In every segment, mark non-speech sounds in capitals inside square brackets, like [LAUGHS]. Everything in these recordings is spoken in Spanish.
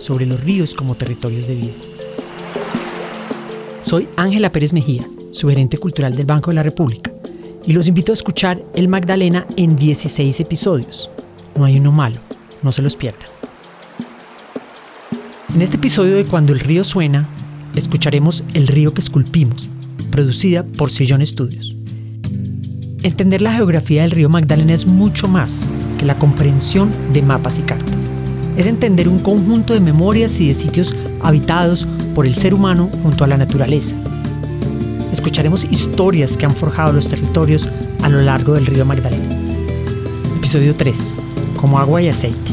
sobre los ríos como territorios de vida. Soy Ángela Pérez Mejía, su gerente cultural del Banco de la República, y los invito a escuchar El Magdalena en 16 episodios. No hay uno malo, no se los pierdan. En este episodio de Cuando el río suena, escucharemos El río que esculpimos, producida por Sillón Estudios. Entender la geografía del río Magdalena es mucho más que la comprensión de mapas y cartas. Es entender un conjunto de memorias y de sitios habitados por el ser humano junto a la naturaleza. Escucharemos historias que han forjado los territorios a lo largo del río Magdalena. Episodio 3. Como agua y aceite.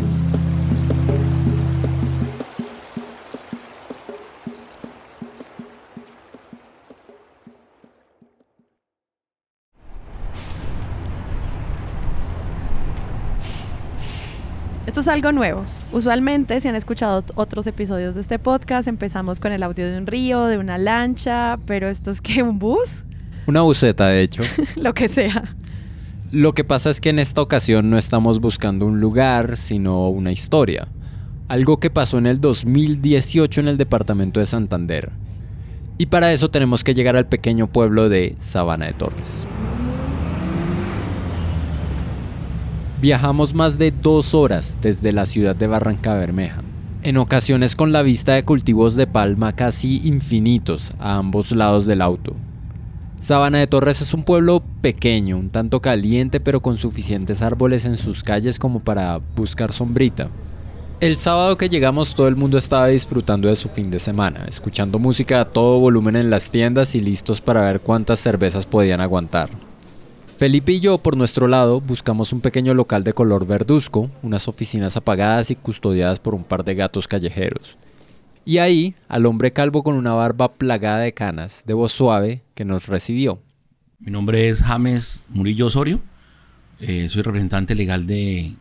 Esto es algo nuevo. Usualmente, si han escuchado otros episodios de este podcast, empezamos con el audio de un río, de una lancha, pero esto es que un bus, Una buceta, de hecho. [LAUGHS] lo que sea. Lo que pasa es que en esta ocasión no estamos buscando un lugar, sino una historia. Algo que pasó en el 2018 en el departamento de Santander. Y para eso tenemos que llegar al pequeño pueblo de Sabana de Torres. Viajamos más de dos horas desde la ciudad de Barranca Bermeja, en ocasiones con la vista de cultivos de palma casi infinitos a ambos lados del auto. Sabana de Torres es un pueblo pequeño, un tanto caliente, pero con suficientes árboles en sus calles como para buscar sombrita. El sábado que llegamos todo el mundo estaba disfrutando de su fin de semana, escuchando música a todo volumen en las tiendas y listos para ver cuántas cervezas podían aguantar. Felipe y yo, por nuestro lado, buscamos un pequeño local de color verduzco, unas oficinas apagadas y custodiadas por un par de gatos callejeros. Y ahí, al hombre calvo con una barba plagada de canas, de voz suave, que nos recibió. Mi nombre es James Murillo Osorio. Eh, soy representante legal de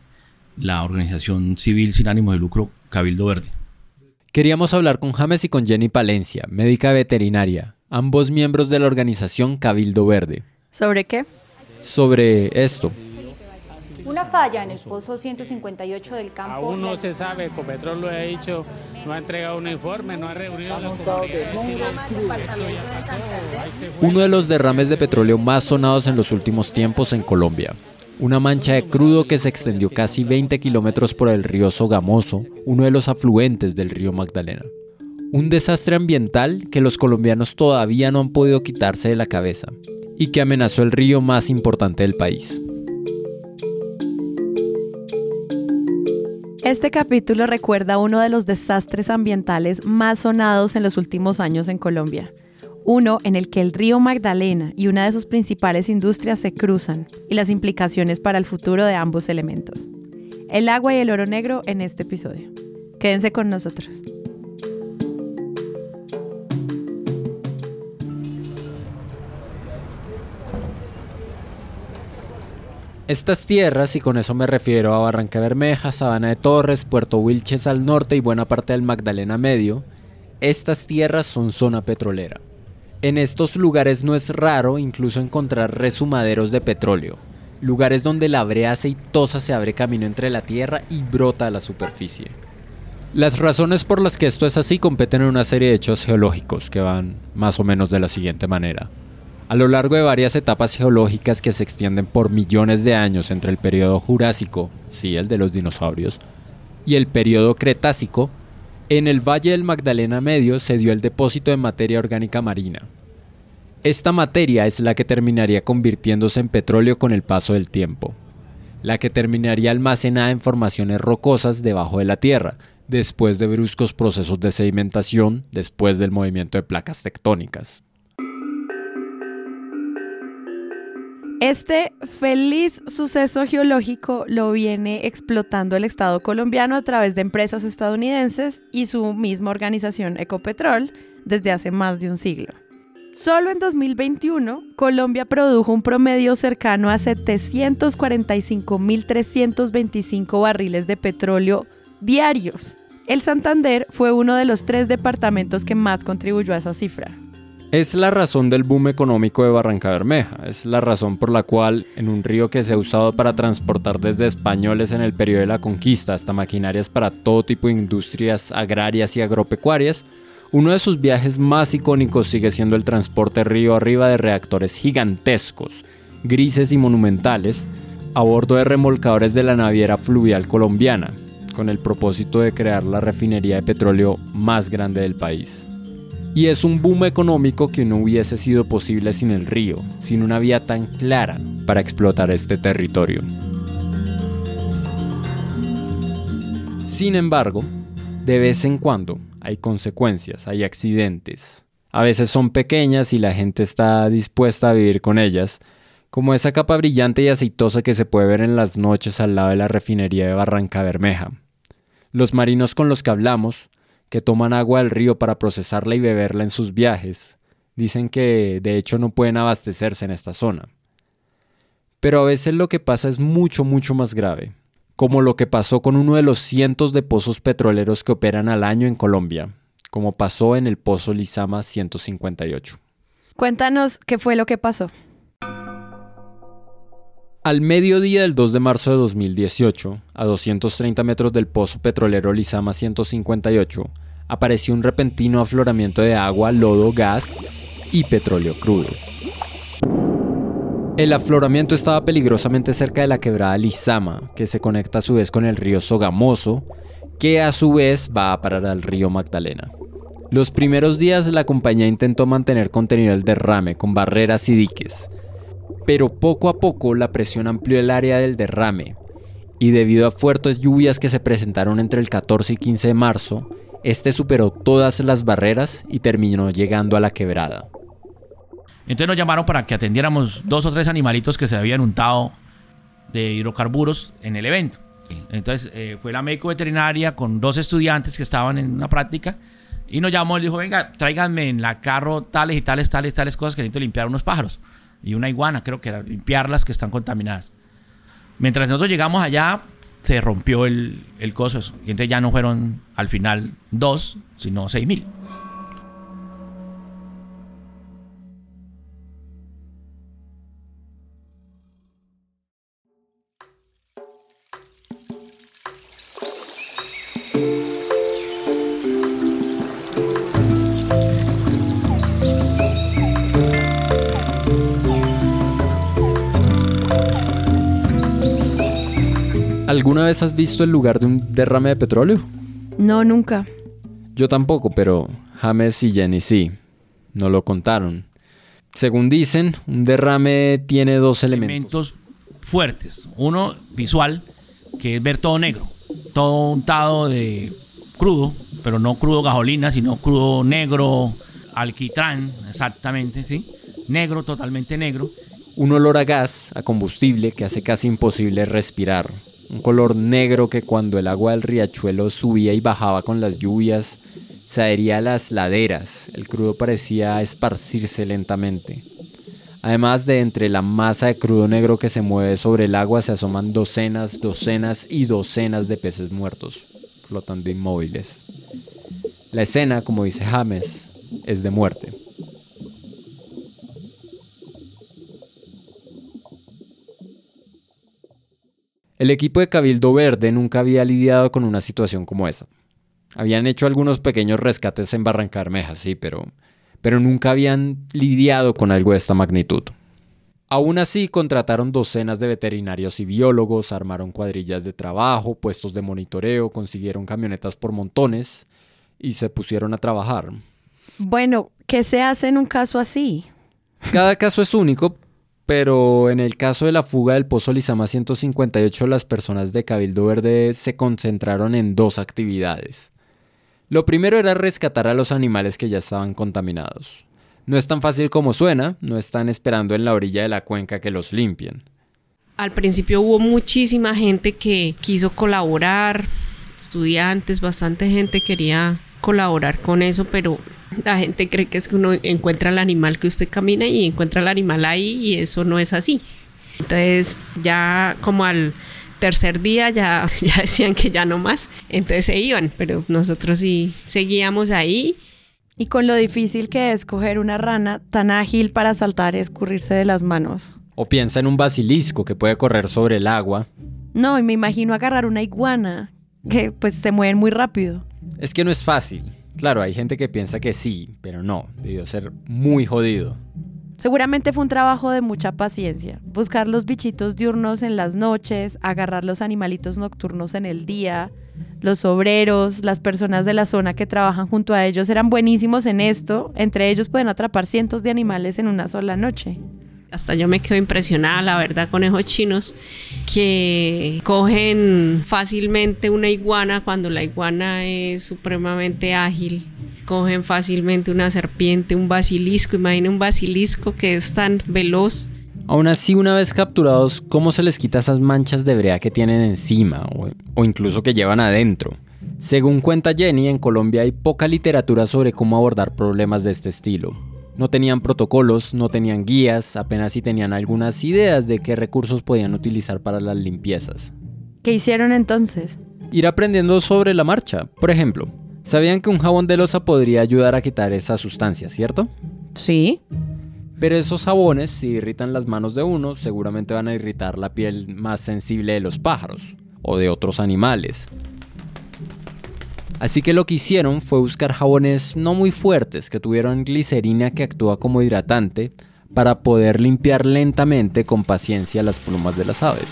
la organización civil sin ánimo de lucro Cabildo Verde. Queríamos hablar con James y con Jenny Palencia, médica veterinaria, ambos miembros de la organización Cabildo Verde, ¿Sobre qué? Sobre esto. Una falla en el pozo 158 del campo. Aún no se sabe, Ecopetrol lo ha dicho, no ha entregado un informe, no ha reunido a la Uno de los derrames de petróleo más sonados en los últimos tiempos en Colombia. Una mancha de crudo que se extendió casi 20 kilómetros por el río Sogamoso, uno de los afluentes del río Magdalena. Un desastre ambiental que los colombianos todavía no han podido quitarse de la cabeza y que amenazó el río más importante del país. Este capítulo recuerda uno de los desastres ambientales más sonados en los últimos años en Colombia. Uno en el que el río Magdalena y una de sus principales industrias se cruzan y las implicaciones para el futuro de ambos elementos. El agua y el oro negro en este episodio. Quédense con nosotros. Estas tierras, y con eso me refiero a Barranca Bermeja, Sabana de Torres, Puerto Wilches al norte y buena parte del Magdalena Medio, estas tierras son zona petrolera. En estos lugares no es raro incluso encontrar resumaderos de petróleo, lugares donde la brea aceitosa se abre camino entre la tierra y brota a la superficie. Las razones por las que esto es así competen en una serie de hechos geológicos que van más o menos de la siguiente manera. A lo largo de varias etapas geológicas que se extienden por millones de años entre el periodo Jurásico, sí, el de los dinosaurios, y el periodo Cretácico, en el Valle del Magdalena Medio se dio el depósito de materia orgánica marina. Esta materia es la que terminaría convirtiéndose en petróleo con el paso del tiempo, la que terminaría almacenada en formaciones rocosas debajo de la Tierra, después de bruscos procesos de sedimentación, después del movimiento de placas tectónicas. Este feliz suceso geológico lo viene explotando el Estado colombiano a través de empresas estadounidenses y su misma organización Ecopetrol desde hace más de un siglo. Solo en 2021, Colombia produjo un promedio cercano a 745.325 barriles de petróleo diarios. El Santander fue uno de los tres departamentos que más contribuyó a esa cifra. Es la razón del boom económico de Barranca Bermeja, es la razón por la cual en un río que se ha usado para transportar desde españoles en el periodo de la conquista hasta maquinarias para todo tipo de industrias agrarias y agropecuarias, uno de sus viajes más icónicos sigue siendo el transporte río arriba de reactores gigantescos, grises y monumentales, a bordo de remolcadores de la naviera fluvial colombiana, con el propósito de crear la refinería de petróleo más grande del país. Y es un boom económico que no hubiese sido posible sin el río, sin una vía tan clara para explotar este territorio. Sin embargo, de vez en cuando hay consecuencias, hay accidentes. A veces son pequeñas y la gente está dispuesta a vivir con ellas, como esa capa brillante y aceitosa que se puede ver en las noches al lado de la refinería de Barranca Bermeja. Los marinos con los que hablamos que toman agua del río para procesarla y beberla en sus viajes. Dicen que de hecho no pueden abastecerse en esta zona. Pero a veces lo que pasa es mucho, mucho más grave, como lo que pasó con uno de los cientos de pozos petroleros que operan al año en Colombia, como pasó en el pozo Lizama 158. Cuéntanos qué fue lo que pasó. Al mediodía del 2 de marzo de 2018, a 230 metros del pozo petrolero Lizama 158, apareció un repentino afloramiento de agua, lodo, gas y petróleo crudo. El afloramiento estaba peligrosamente cerca de la quebrada Lizama, que se conecta a su vez con el río Sogamoso, que a su vez va a parar al río Magdalena. Los primeros días la compañía intentó mantener contenido el derrame con barreras y diques, pero poco a poco la presión amplió el área del derrame, y debido a fuertes lluvias que se presentaron entre el 14 y 15 de marzo, este superó todas las barreras y terminó llegando a la quebrada. Entonces nos llamaron para que atendiéramos dos o tres animalitos que se habían untado de hidrocarburos en el evento. Entonces eh, fue la médico veterinaria con dos estudiantes que estaban en una práctica y nos llamó y dijo, venga, tráiganme en la carro tales y tales, tales, tales cosas que necesito limpiar unos pájaros y una iguana, creo que era, limpiarlas que están contaminadas. Mientras nosotros llegamos allá, se rompió el, el coso. Y entonces ya no fueron al final dos, sino seis mil. ¿Alguna vez has visto el lugar de un derrame de petróleo? No, nunca. Yo tampoco, pero James y Jenny sí. No lo contaron. Según dicen, un derrame tiene dos elementos. elementos fuertes. Uno visual, que es ver todo negro, todo untado de crudo, pero no crudo gasolina, sino crudo negro, alquitrán, exactamente, ¿sí? Negro, totalmente negro. Un olor a gas, a combustible, que hace casi imposible respirar un color negro que cuando el agua del riachuelo subía y bajaba con las lluvias, se adhería a las laderas, el crudo parecía esparcirse lentamente. Además de entre la masa de crudo negro que se mueve sobre el agua se asoman docenas, docenas y docenas de peces muertos, flotando inmóviles. La escena, como dice James, es de muerte. El equipo de Cabildo Verde nunca había lidiado con una situación como esa. Habían hecho algunos pequeños rescates en Barrancarmeja, sí, pero, pero nunca habían lidiado con algo de esta magnitud. Aún así, contrataron docenas de veterinarios y biólogos, armaron cuadrillas de trabajo, puestos de monitoreo, consiguieron camionetas por montones y se pusieron a trabajar. Bueno, ¿qué se hace en un caso así? Cada caso es único, pero en el caso de la fuga del Pozo Lizama 158, las personas de Cabildo Verde se concentraron en dos actividades. Lo primero era rescatar a los animales que ya estaban contaminados. No es tan fácil como suena, no están esperando en la orilla de la cuenca que los limpien. Al principio hubo muchísima gente que quiso colaborar, estudiantes, bastante gente quería colaborar con eso, pero la gente cree que es que uno encuentra el animal que usted camina y encuentra el animal ahí y eso no es así. Entonces ya como al tercer día ya, [LAUGHS] ya decían que ya no más, entonces se iban, pero nosotros sí seguíamos ahí. Y con lo difícil que es coger una rana tan ágil para saltar y escurrirse de las manos. O piensa en un basilisco que puede correr sobre el agua. No, y me imagino agarrar una iguana, que pues se mueven muy rápido. Es que no es fácil. Claro, hay gente que piensa que sí, pero no, debió ser muy jodido. Seguramente fue un trabajo de mucha paciencia. Buscar los bichitos diurnos en las noches, agarrar los animalitos nocturnos en el día. Los obreros, las personas de la zona que trabajan junto a ellos eran buenísimos en esto. Entre ellos pueden atrapar cientos de animales en una sola noche. Hasta yo me quedo impresionada, la verdad, con esos chinos que cogen fácilmente una iguana cuando la iguana es supremamente ágil. Cogen fácilmente una serpiente, un basilisco. Imagina un basilisco que es tan veloz. Aún así, una vez capturados, ¿cómo se les quita esas manchas de brea que tienen encima o, o incluso que llevan adentro? Según cuenta Jenny, en Colombia hay poca literatura sobre cómo abordar problemas de este estilo. No tenían protocolos, no tenían guías, apenas si tenían algunas ideas de qué recursos podían utilizar para las limpiezas. ¿Qué hicieron entonces? Ir aprendiendo sobre la marcha. Por ejemplo, sabían que un jabón de losa podría ayudar a quitar esa sustancia, ¿cierto? Sí. Pero esos jabones, si irritan las manos de uno, seguramente van a irritar la piel más sensible de los pájaros o de otros animales. Así que lo que hicieron fue buscar jabones no muy fuertes que tuvieran glicerina que actúa como hidratante para poder limpiar lentamente con paciencia las plumas de las aves.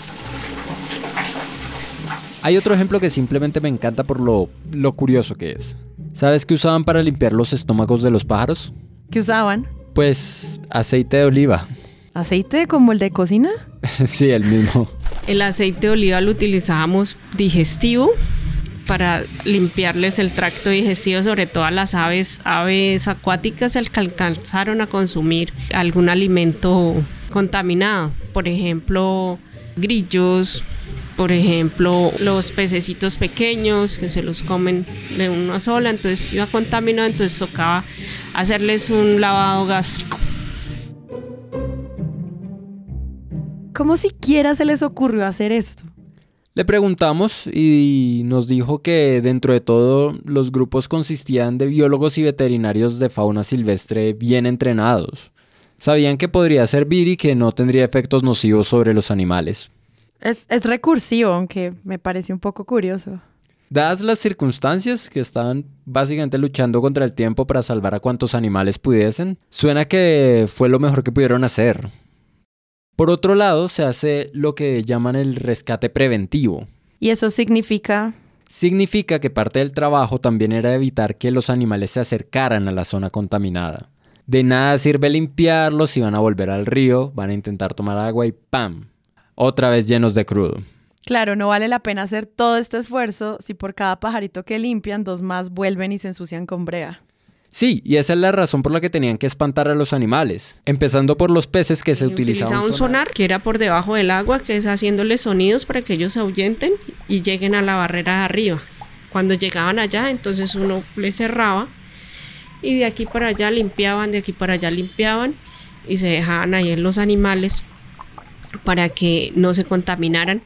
Hay otro ejemplo que simplemente me encanta por lo, lo curioso que es. ¿Sabes qué usaban para limpiar los estómagos de los pájaros? ¿Qué usaban? Pues aceite de oliva. ¿Aceite como el de cocina? [LAUGHS] sí, el mismo. El aceite de oliva lo utilizábamos digestivo para limpiarles el tracto digestivo, sobre todo a las aves, aves acuáticas que alcanzaron a consumir algún alimento contaminado, por ejemplo, grillos, por ejemplo, los pececitos pequeños que se los comen de una sola, entonces iba contaminado, entonces tocaba hacerles un lavado gástrico. ¿Cómo siquiera se les ocurrió hacer esto? Le preguntamos y nos dijo que dentro de todo los grupos consistían de biólogos y veterinarios de fauna silvestre bien entrenados. Sabían que podría servir y que no tendría efectos nocivos sobre los animales. Es, es recursivo, aunque me parece un poco curioso. Dadas las circunstancias que estaban básicamente luchando contra el tiempo para salvar a cuantos animales pudiesen, suena que fue lo mejor que pudieron hacer. Por otro lado, se hace lo que llaman el rescate preventivo. ¿Y eso significa? Significa que parte del trabajo también era evitar que los animales se acercaran a la zona contaminada. De nada sirve limpiarlos si van a volver al río, van a intentar tomar agua y ¡pam! Otra vez llenos de crudo. Claro, no vale la pena hacer todo este esfuerzo si por cada pajarito que limpian, dos más vuelven y se ensucian con brea. Sí, y esa es la razón por la que tenían que espantar a los animales, empezando por los peces que se utilizaban. Utilizaba un sonar que era por debajo del agua, que es haciéndoles sonidos para que ellos ahuyenten y lleguen a la barrera de arriba. Cuando llegaban allá, entonces uno les cerraba y de aquí para allá limpiaban, de aquí para allá limpiaban y se dejaban ahí en los animales para que no se contaminaran.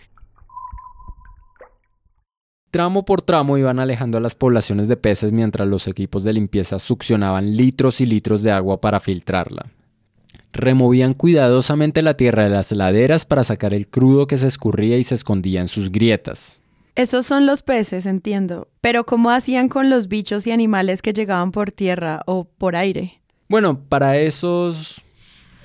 Tramo por tramo iban alejando a las poblaciones de peces mientras los equipos de limpieza succionaban litros y litros de agua para filtrarla. Removían cuidadosamente la tierra de las laderas para sacar el crudo que se escurría y se escondía en sus grietas. Esos son los peces, entiendo. Pero ¿cómo hacían con los bichos y animales que llegaban por tierra o por aire? Bueno, para esos...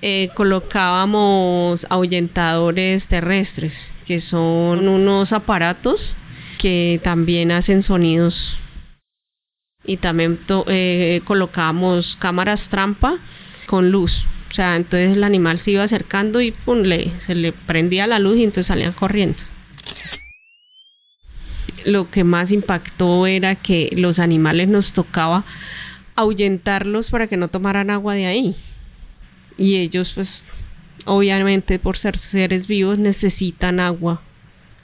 Eh, colocábamos ahuyentadores terrestres, que son unos aparatos que también hacen sonidos. Y también eh, colocábamos cámaras trampa con luz. O sea, entonces el animal se iba acercando y pum, le, se le prendía la luz y entonces salían corriendo. Lo que más impactó era que los animales nos tocaba ahuyentarlos para que no tomaran agua de ahí. Y ellos, pues, obviamente por ser seres vivos necesitan agua.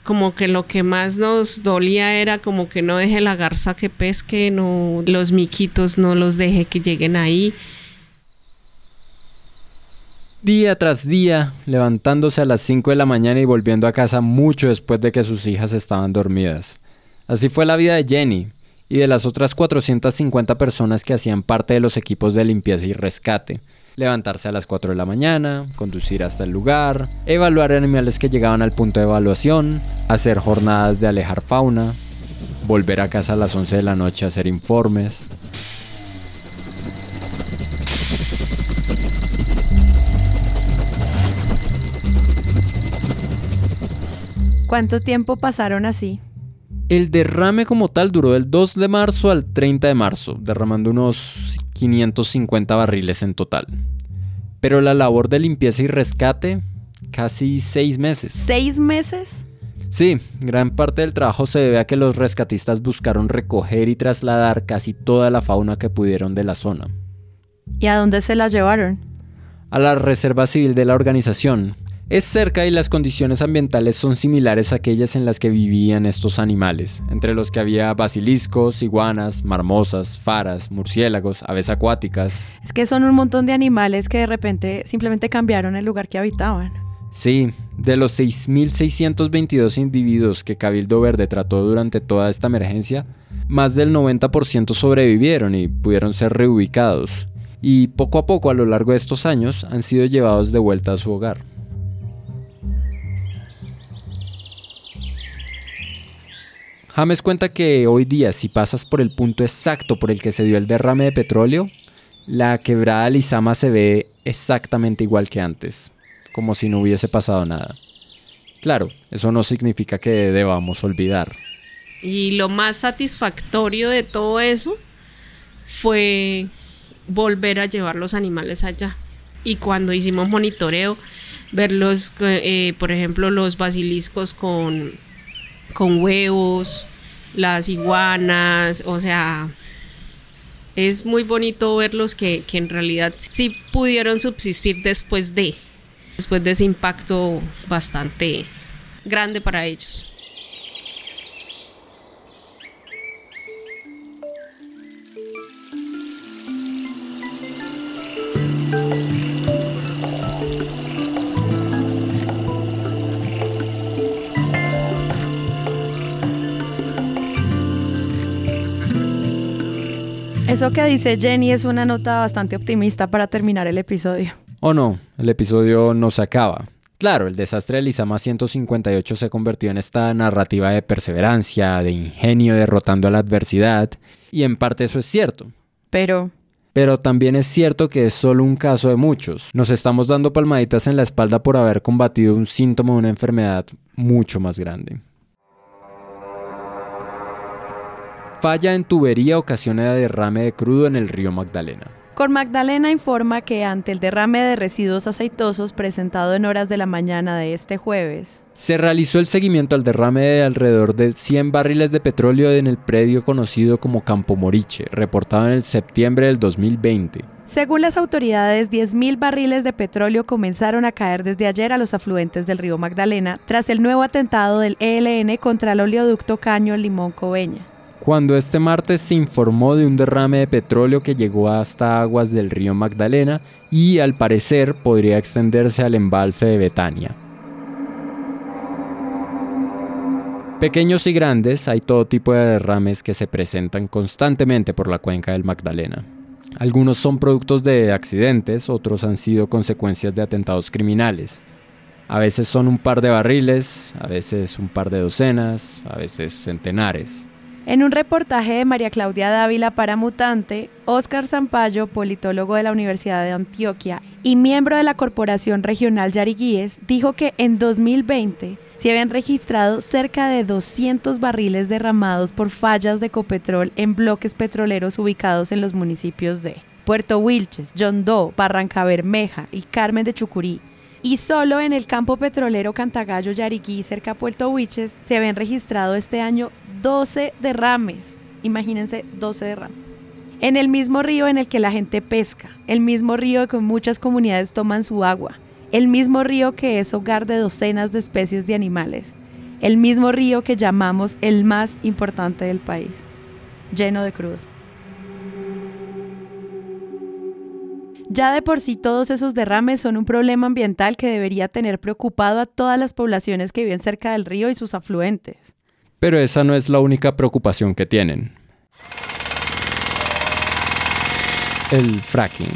Como que lo que más nos dolía era como que no deje la garza que pesque, no los miquitos no los deje que lleguen ahí. Día tras día, levantándose a las 5 de la mañana y volviendo a casa mucho después de que sus hijas estaban dormidas. Así fue la vida de Jenny y de las otras 450 personas que hacían parte de los equipos de limpieza y rescate. Levantarse a las 4 de la mañana, conducir hasta el lugar, evaluar animales que llegaban al punto de evaluación, hacer jornadas de alejar fauna, volver a casa a las 11 de la noche a hacer informes, ¿Cuánto tiempo pasaron así? El derrame como tal duró del 2 de marzo al 30 de marzo, derramando unos 550 barriles en total. Pero la labor de limpieza y rescate, casi seis meses. ¿Seis meses? Sí, gran parte del trabajo se debe a que los rescatistas buscaron recoger y trasladar casi toda la fauna que pudieron de la zona. ¿Y a dónde se la llevaron? A la Reserva Civil de la organización, es cerca y las condiciones ambientales son similares a aquellas en las que vivían estos animales, entre los que había basiliscos, iguanas, marmosas, faras, murciélagos, aves acuáticas. Es que son un montón de animales que de repente simplemente cambiaron el lugar que habitaban. Sí, de los 6.622 individuos que Cabildo Verde trató durante toda esta emergencia, más del 90% sobrevivieron y pudieron ser reubicados, y poco a poco a lo largo de estos años han sido llevados de vuelta a su hogar. James cuenta que hoy día si pasas por el punto exacto por el que se dio el derrame de petróleo, la quebrada Lizama se ve exactamente igual que antes, como si no hubiese pasado nada. Claro, eso no significa que debamos olvidar. Y lo más satisfactorio de todo eso fue volver a llevar los animales allá. Y cuando hicimos monitoreo, verlos, eh, por ejemplo, los basiliscos con con huevos, las iguanas, o sea, es muy bonito verlos que, que en realidad sí pudieron subsistir después de, después de ese impacto bastante grande para ellos. Eso que dice Jenny es una nota bastante optimista para terminar el episodio. ¿O no? El episodio no se acaba. Claro, el desastre de Lizama 158 se convirtió en esta narrativa de perseverancia, de ingenio derrotando a la adversidad, y en parte eso es cierto. Pero... Pero también es cierto que es solo un caso de muchos. Nos estamos dando palmaditas en la espalda por haber combatido un síntoma de una enfermedad mucho más grande. Falla en tubería ocasiona derrame de crudo en el río Magdalena. Cor Magdalena informa que ante el derrame de residuos aceitosos presentado en horas de la mañana de este jueves, se realizó el seguimiento al derrame de alrededor de 100 barriles de petróleo en el predio conocido como Campo Moriche, reportado en el septiembre del 2020. Según las autoridades, 10.000 barriles de petróleo comenzaron a caer desde ayer a los afluentes del río Magdalena tras el nuevo atentado del ELN contra el oleoducto Caño Limón Coveña cuando este martes se informó de un derrame de petróleo que llegó hasta aguas del río Magdalena y al parecer podría extenderse al embalse de Betania. Pequeños y grandes, hay todo tipo de derrames que se presentan constantemente por la cuenca del Magdalena. Algunos son productos de accidentes, otros han sido consecuencias de atentados criminales. A veces son un par de barriles, a veces un par de docenas, a veces centenares. En un reportaje de María Claudia Dávila para Mutante, Óscar Zampayo, politólogo de la Universidad de Antioquia y miembro de la Corporación Regional Yariguíes, dijo que en 2020 se habían registrado cerca de 200 barriles derramados por fallas de copetrol en bloques petroleros ubicados en los municipios de Puerto Wilches, Yondó, Barranca Bermeja y Carmen de Chucurí, y solo en el campo petrolero Cantagallo Yariquí, cerca a Puerto Huiches, se habían registrado este año 12 derrames. Imagínense 12 derrames. En el mismo río en el que la gente pesca, el mismo río que muchas comunidades toman su agua, el mismo río que es hogar de docenas de especies de animales, el mismo río que llamamos el más importante del país, lleno de crudo. Ya de por sí todos esos derrames son un problema ambiental que debería tener preocupado a todas las poblaciones que viven cerca del río y sus afluentes. Pero esa no es la única preocupación que tienen. El fracking.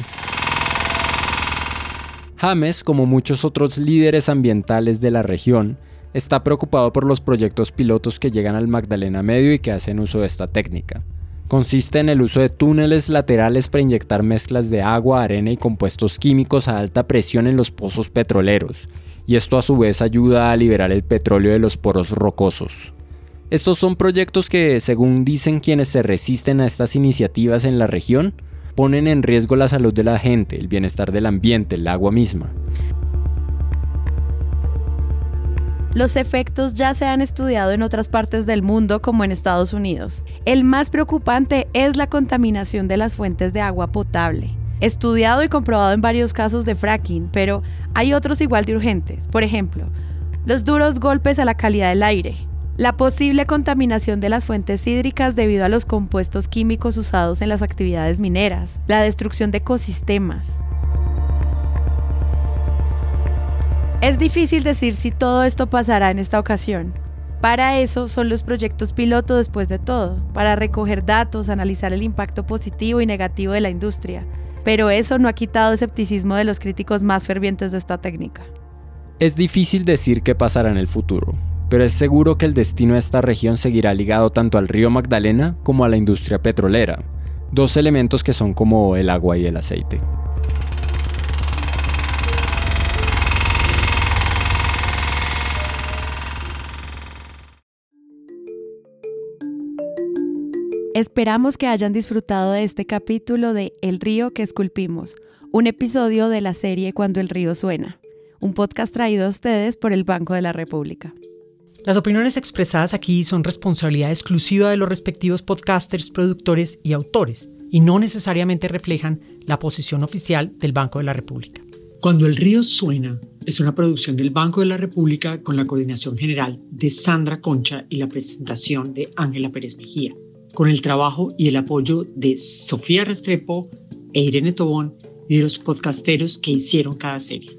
James, como muchos otros líderes ambientales de la región, está preocupado por los proyectos pilotos que llegan al Magdalena Medio y que hacen uso de esta técnica. Consiste en el uso de túneles laterales para inyectar mezclas de agua, arena y compuestos químicos a alta presión en los pozos petroleros, y esto a su vez ayuda a liberar el petróleo de los poros rocosos. Estos son proyectos que, según dicen quienes se resisten a estas iniciativas en la región, ponen en riesgo la salud de la gente, el bienestar del ambiente, el agua misma. Los efectos ya se han estudiado en otras partes del mundo como en Estados Unidos. El más preocupante es la contaminación de las fuentes de agua potable. Estudiado y comprobado en varios casos de fracking, pero hay otros igual de urgentes. Por ejemplo, los duros golpes a la calidad del aire, la posible contaminación de las fuentes hídricas debido a los compuestos químicos usados en las actividades mineras, la destrucción de ecosistemas, Es difícil decir si todo esto pasará en esta ocasión. Para eso son los proyectos piloto después de todo, para recoger datos, analizar el impacto positivo y negativo de la industria. Pero eso no ha quitado escepticismo de los críticos más fervientes de esta técnica. Es difícil decir qué pasará en el futuro, pero es seguro que el destino de esta región seguirá ligado tanto al río Magdalena como a la industria petrolera, dos elementos que son como el agua y el aceite. Esperamos que hayan disfrutado de este capítulo de El río que esculpimos, un episodio de la serie Cuando el río suena, un podcast traído a ustedes por el Banco de la República. Las opiniones expresadas aquí son responsabilidad exclusiva de los respectivos podcasters, productores y autores, y no necesariamente reflejan la posición oficial del Banco de la República. Cuando el río suena es una producción del Banco de la República con la coordinación general de Sandra Concha y la presentación de Ángela Pérez Mejía con el trabajo y el apoyo de Sofía Restrepo e Irene Tobón y de los podcasteros que hicieron cada serie.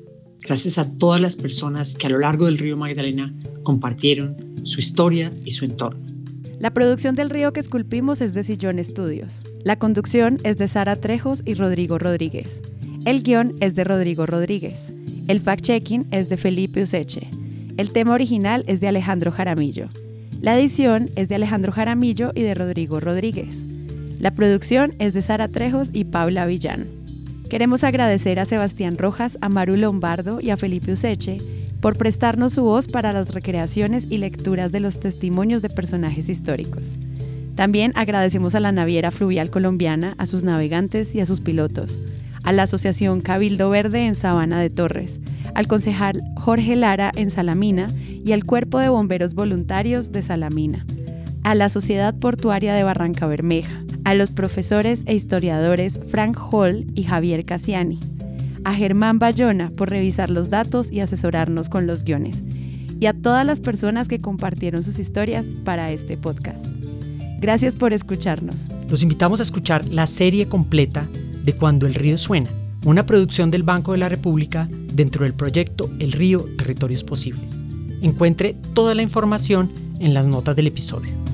Gracias a todas las personas que a lo largo del río Magdalena compartieron su historia y su entorno. La producción del río que esculpimos es de Sillón Estudios. La conducción es de Sara Trejos y Rodrigo Rodríguez. El guion es de Rodrigo Rodríguez. El fact-checking es de Felipe Useche. El tema original es de Alejandro Jaramillo. La edición es de Alejandro Jaramillo y de Rodrigo Rodríguez. La producción es de Sara Trejos y Paula Villán. Queremos agradecer a Sebastián Rojas, a Maru Lombardo y a Felipe Useche por prestarnos su voz para las recreaciones y lecturas de los testimonios de personajes históricos. También agradecemos a la Naviera Fluvial Colombiana, a sus navegantes y a sus pilotos, a la Asociación Cabildo Verde en Sabana de Torres, al concejal Jorge Lara en Salamina y al Cuerpo de Bomberos Voluntarios de Salamina, a la Sociedad Portuaria de Barranca Bermeja, a los profesores e historiadores Frank Hall y Javier Cassiani, a Germán Bayona por revisar los datos y asesorarnos con los guiones, y a todas las personas que compartieron sus historias para este podcast. Gracias por escucharnos. Los invitamos a escuchar la serie completa de Cuando el río suena una producción del Banco de la República dentro del proyecto El Río Territorios Posibles. Encuentre toda la información en las notas del episodio.